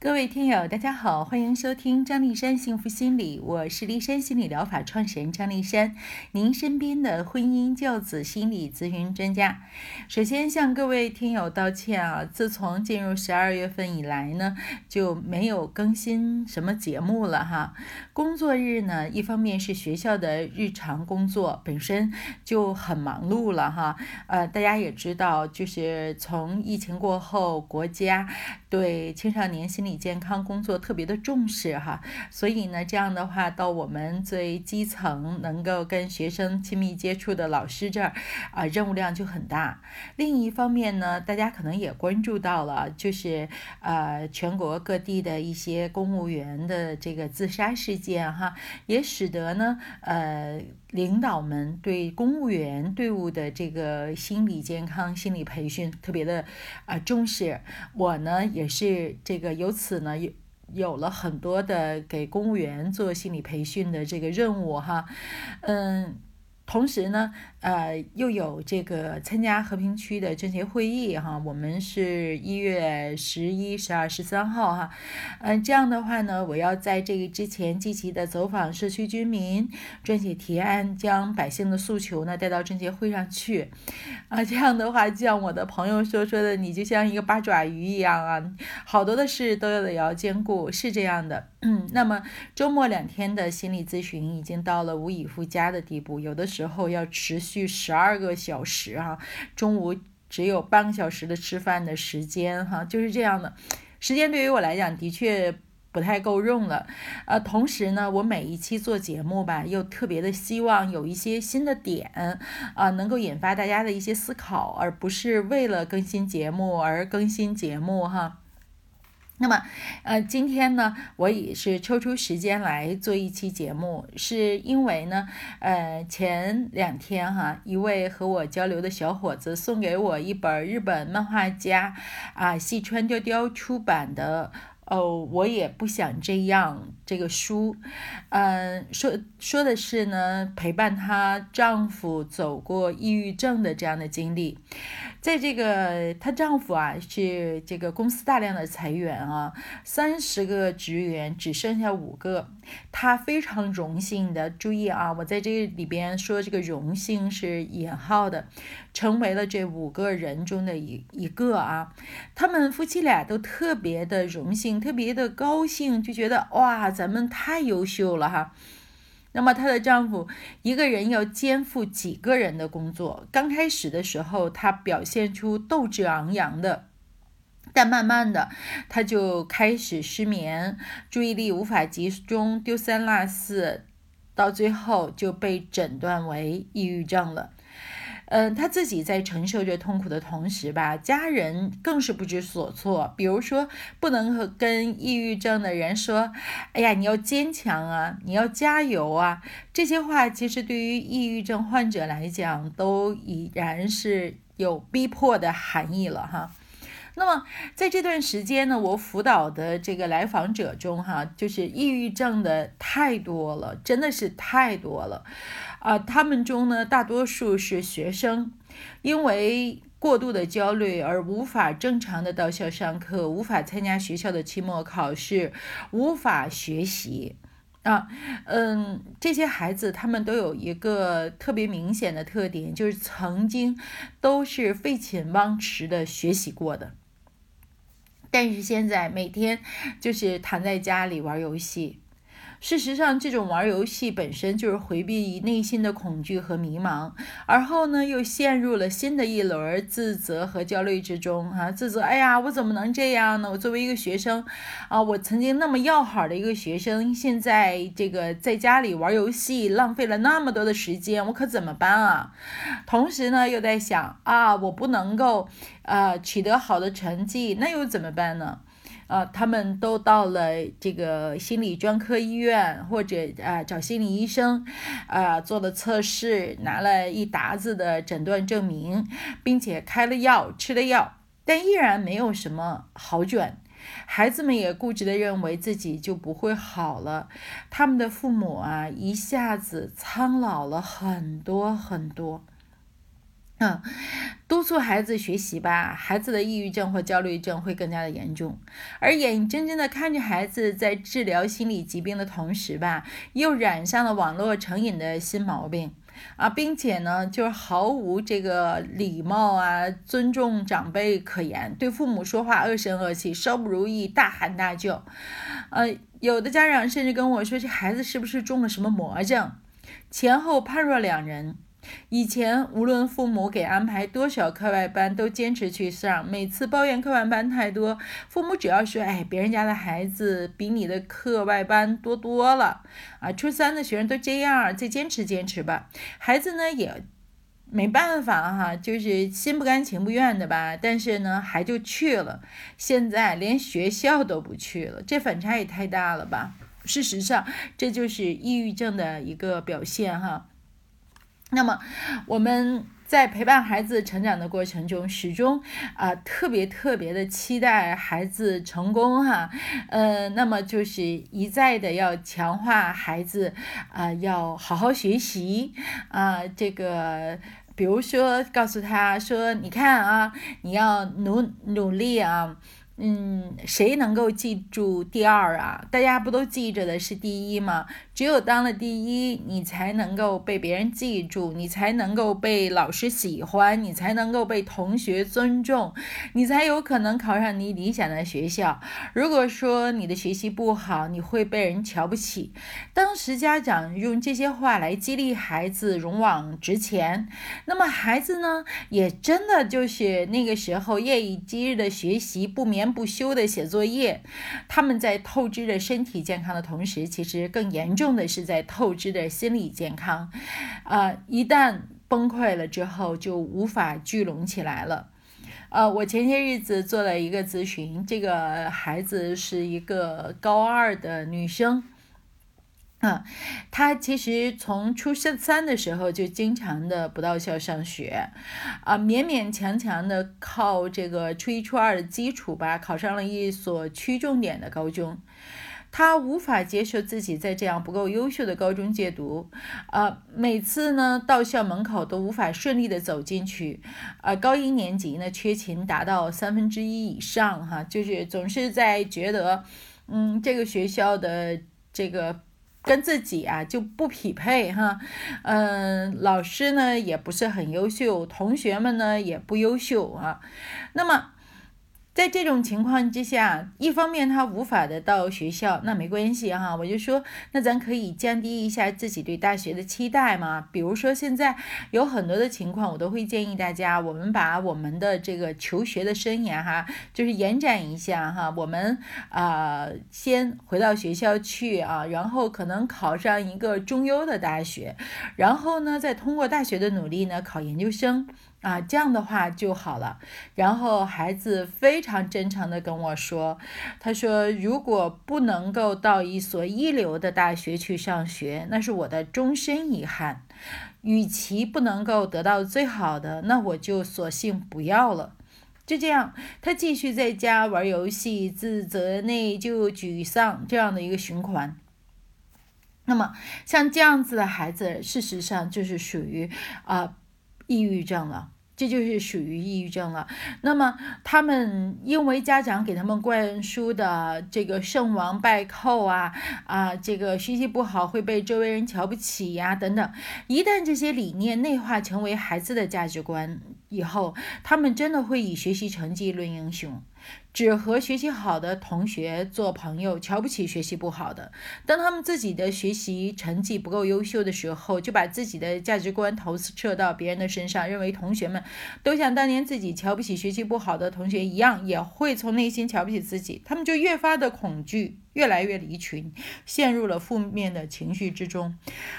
各位听友，大家好，欢迎收听张丽山幸福心理，我是丽山心理疗法创始人张丽山，您身边的婚姻教子心理咨询专家。首先向各位听友道歉啊，自从进入十二月份以来呢，就没有更新什么节目了哈。工作日呢，一方面是学校的日常工作本身就很忙碌了哈，呃，大家也知道，就是从疫情过后，国家对青少年心理健康工作特别的重视哈，所以呢，这样的话到我们最基层能够跟学生亲密接触的老师这儿啊，任务量就很大。另一方面呢，大家可能也关注到了，就是呃全国各地的一些公务员的这个自杀事件哈，也使得呢呃领导们对公务员队伍的这个心理健康、心理培训特别的啊重视。我呢也是这个由此呢有有了很多的给公务员做心理培训的这个任务哈，嗯。同时呢，呃，又有这个参加和平区的政协会议哈，我们是一月十一、十二、十三号哈，嗯，这样的话呢，我要在这个之前积极的走访社区居民，撰写提案，将百姓的诉求呢带到政协会上去，啊，这样的话，像我的朋友说说的，你就像一个八爪鱼一样啊，好多的事都要得要兼顾，是这样的。嗯，那么周末两天的心理咨询已经到了无以复加的地步，有的时时候要持续十二个小时哈，中午只有半个小时的吃饭的时间哈，就是这样的，时间对于我来讲的确不太够用了。呃，同时呢，我每一期做节目吧，又特别的希望有一些新的点啊，能够引发大家的一些思考，而不是为了更新节目而更新节目哈。那么，呃，今天呢，我也是抽出时间来做一期节目，是因为呢，呃，前两天哈，一位和我交流的小伙子送给我一本日本漫画家啊细川雕雕出版的。哦，我也不想这样。这个书，嗯，说说的是呢，陪伴她丈夫走过抑郁症的这样的经历。在这个她丈夫啊，是这个公司大量的裁员啊，三十个职员只剩下五个。她非常荣幸的，注意啊，我在这里边说这个荣幸是引号的，成为了这五个人中的一一个啊。他们夫妻俩都特别的荣幸。特别的高兴，就觉得哇，咱们太优秀了哈。那么她的丈夫一个人要肩负几个人的工作，刚开始的时候他表现出斗志昂扬的，但慢慢的他就开始失眠，注意力无法集中，丢三落四，到最后就被诊断为抑郁症了。嗯，他自己在承受着痛苦的同时吧，家人更是不知所措。比如说，不能和跟抑郁症的人说：“哎呀，你要坚强啊，你要加油啊。”这些话其实对于抑郁症患者来讲，都已然是有逼迫的含义了哈。那么在这段时间呢，我辅导的这个来访者中哈，就是抑郁症的太多了，真的是太多了。啊，他们中呢，大多数是学生，因为过度的焦虑而无法正常的到校上课，无法参加学校的期末考试，无法学习。啊，嗯，这些孩子他们都有一个特别明显的特点，就是曾经都是废寝忘食的学习过的，但是现在每天就是躺在家里玩游戏。事实上，这种玩游戏本身就是回避内心的恐惧和迷茫，而后呢，又陷入了新的一轮自责和焦虑之中。哈，自责，哎呀，我怎么能这样呢？我作为一个学生，啊，我曾经那么要好的一个学生，现在这个在家里玩游戏，浪费了那么多的时间，我可怎么办啊？同时呢，又在想，啊，我不能够，呃，取得好的成绩，那又怎么办呢？啊，他们都到了这个心理专科医院，或者啊找心理医生，啊做了测试，拿了一沓子的诊断证明，并且开了药，吃了药，但依然没有什么好转。孩子们也固执的认为自己就不会好了，他们的父母啊一下子苍老了很多很多。嗯，督促孩子学习吧，孩子的抑郁症或焦虑症会更加的严重。而眼睁睁的看着孩子在治疗心理疾病的同时吧，又染上了网络成瘾的新毛病啊，并且呢，就是毫无这个礼貌啊、尊重长辈可言，对父母说话恶声恶气，稍不如意大喊大叫。呃，有的家长甚至跟我说，这孩子是不是中了什么魔症？前后判若两人。以前无论父母给安排多少课外班，都坚持去上。每次抱怨课外班太多，父母只要说：“哎，别人家的孩子比你的课外班多多了。”啊，初三的学生都这样，再坚持坚持吧。孩子呢也没办法哈，就是心不甘情不愿的吧。但是呢，还就去了。现在连学校都不去了，这反差也太大了吧？事实上，这就是抑郁症的一个表现哈。那么我们在陪伴孩子成长的过程中，始终啊特别特别的期待孩子成功哈，呃，那么就是一再的要强化孩子啊要好好学习啊，这个比如说告诉他说，你看啊，你要努努力啊。嗯，谁能够记住第二啊？大家不都记着的是第一吗？只有当了第一，你才能够被别人记住，你才能够被老师喜欢，你才能够被同学尊重，你才有可能考上你理想的学校。如果说你的学习不好，你会被人瞧不起。当时家长用这些话来激励孩子勇往直前，那么孩子呢，也真的就是那个时候夜以继日的学习，不眠。不休的写作业，他们在透支着身体健康的同时，其实更严重的是在透支着心理健康。啊，一旦崩溃了之后，就无法聚拢起来了。呃，我前些日子做了一个咨询，这个孩子是一个高二的女生。啊，他其实从初三的时候就经常的不到校上学，啊，勉勉强强的靠这个初一、初二的基础吧，考上了一所区重点的高中。他无法接受自己在这样不够优秀的高中借读，啊，每次呢到校门口都无法顺利的走进去，啊，高一年级呢缺勤达到三分之一以上，哈，就是总是在觉得，嗯，这个学校的这个。跟自己啊就不匹配哈，嗯，老师呢也不是很优秀，同学们呢也不优秀啊，那么。在这种情况之下，一方面他无法的到学校，那没关系哈，我就说，那咱可以降低一下自己对大学的期待嘛。比如说现在有很多的情况，我都会建议大家，我们把我们的这个求学的生涯哈，就是延展一下哈，我们啊先回到学校去啊，然后可能考上一个中优的大学，然后呢再通过大学的努力呢考研究生。啊，这样的话就好了。然后孩子非常真诚的跟我说：“他说，如果不能够到一所一流的大学去上学，那是我的终身遗憾。与其不能够得到最好的，那我就索性不要了。”就这样，他继续在家玩游戏，自责、内疚、沮丧这样的一个循环。那么，像这样子的孩子，事实上就是属于啊。抑郁症了，这就是属于抑郁症了。那么他们因为家长给他们灌输的这个胜王败寇啊啊，这个学习不好会被周围人瞧不起呀等等，一旦这些理念内化成为孩子的价值观以后，他们真的会以学习成绩论英雄。只和学习好的同学做朋友，瞧不起学习不好的。当他们自己的学习成绩不够优秀的时候，就把自己的价值观投射到别人的身上，认为同学们都像当年自己瞧不起学习不好的同学一样，也会从内心瞧不起自己。他们就越发的恐惧。越来越离群，陷入了负面的情绪之中。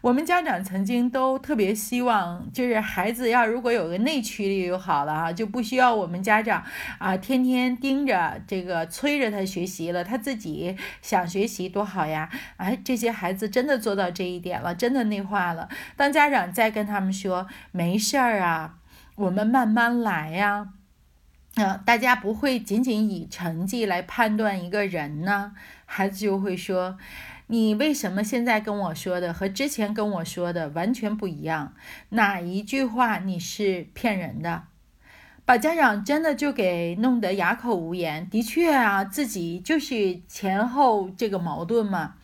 我们家长曾经都特别希望，就是孩子要如果有个内驱力就好了啊，就不需要我们家长啊天天盯着这个催着他学习了，他自己想学习多好呀！哎，这些孩子真的做到这一点了，真的内化了。当家长再跟他们说没事儿啊，我们慢慢来呀。啊，大家不会仅仅以成绩来判断一个人呢，孩子就会说，你为什么现在跟我说的和之前跟我说的完全不一样？哪一句话你是骗人的？把家长真的就给弄得哑口无言。的确啊，自己就是前后这个矛盾嘛。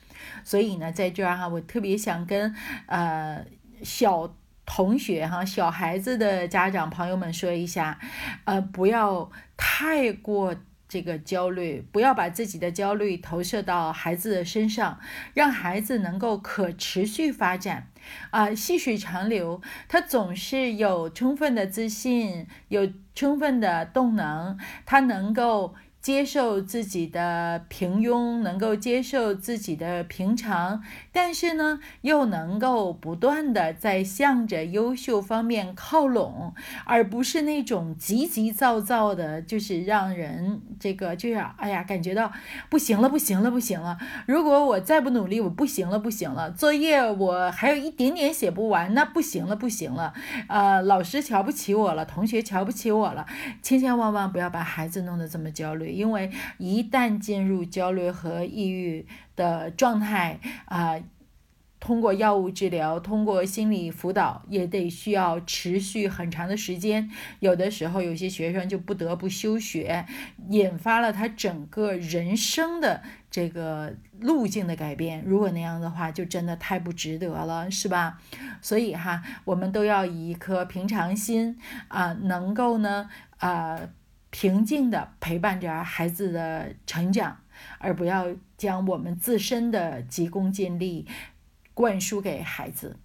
所以呢，在这儿哈，我特别想跟呃小同学哈、小孩子的家长朋友们说一下，呃，不要太过。这个焦虑，不要把自己的焦虑投射到孩子的身上，让孩子能够可持续发展，啊，细水长流。他总是有充分的自信，有充分的动能，他能够。接受自己的平庸，能够接受自己的平常，但是呢，又能够不断的在向着优秀方面靠拢，而不是那种急急躁躁的，就是让人这个就是哎呀，感觉到不行了，不行了，不行了。如果我再不努力，我不行了，不行了。作业我还有一点点写不完，那不行了，不行了。呃，老师瞧不起我了，同学瞧不起我了，千千万万不要把孩子弄得这么焦虑。因为一旦进入焦虑和抑郁的状态啊，通过药物治疗，通过心理辅导，也得需要持续很长的时间。有的时候，有些学生就不得不休学，引发了他整个人生的这个路径的改变。如果那样的话，就真的太不值得了，是吧？所以哈，我们都要以一颗平常心啊，能够呢啊。平静的陪伴着孩子的成长，而不要将我们自身的急功近利灌输给孩子。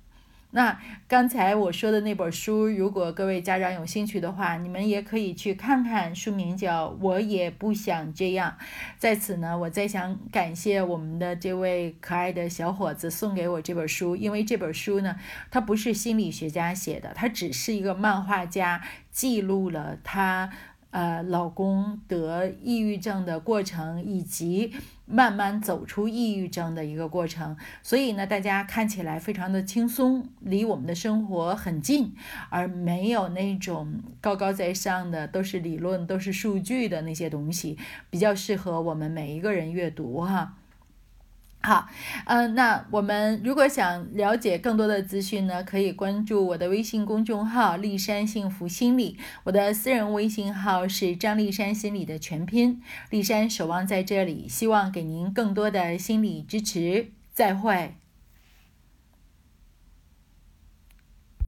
那刚才我说的那本书，如果各位家长有兴趣的话，你们也可以去看看，书名叫《我也不想这样》。在此呢，我再想感谢我们的这位可爱的小伙子送给我这本书，因为这本书呢，它不是心理学家写的，它只是一个漫画家记录了他。呃，老公得抑郁症的过程，以及慢慢走出抑郁症的一个过程，所以呢，大家看起来非常的轻松，离我们的生活很近，而没有那种高高在上的都是理论、都是数据的那些东西，比较适合我们每一个人阅读哈。好，嗯，那我们如果想了解更多的资讯呢，可以关注我的微信公众号“立山幸福心理”，我的私人微信号是张立山心理的全拼。立山守望在这里，希望给您更多的心理支持。再会。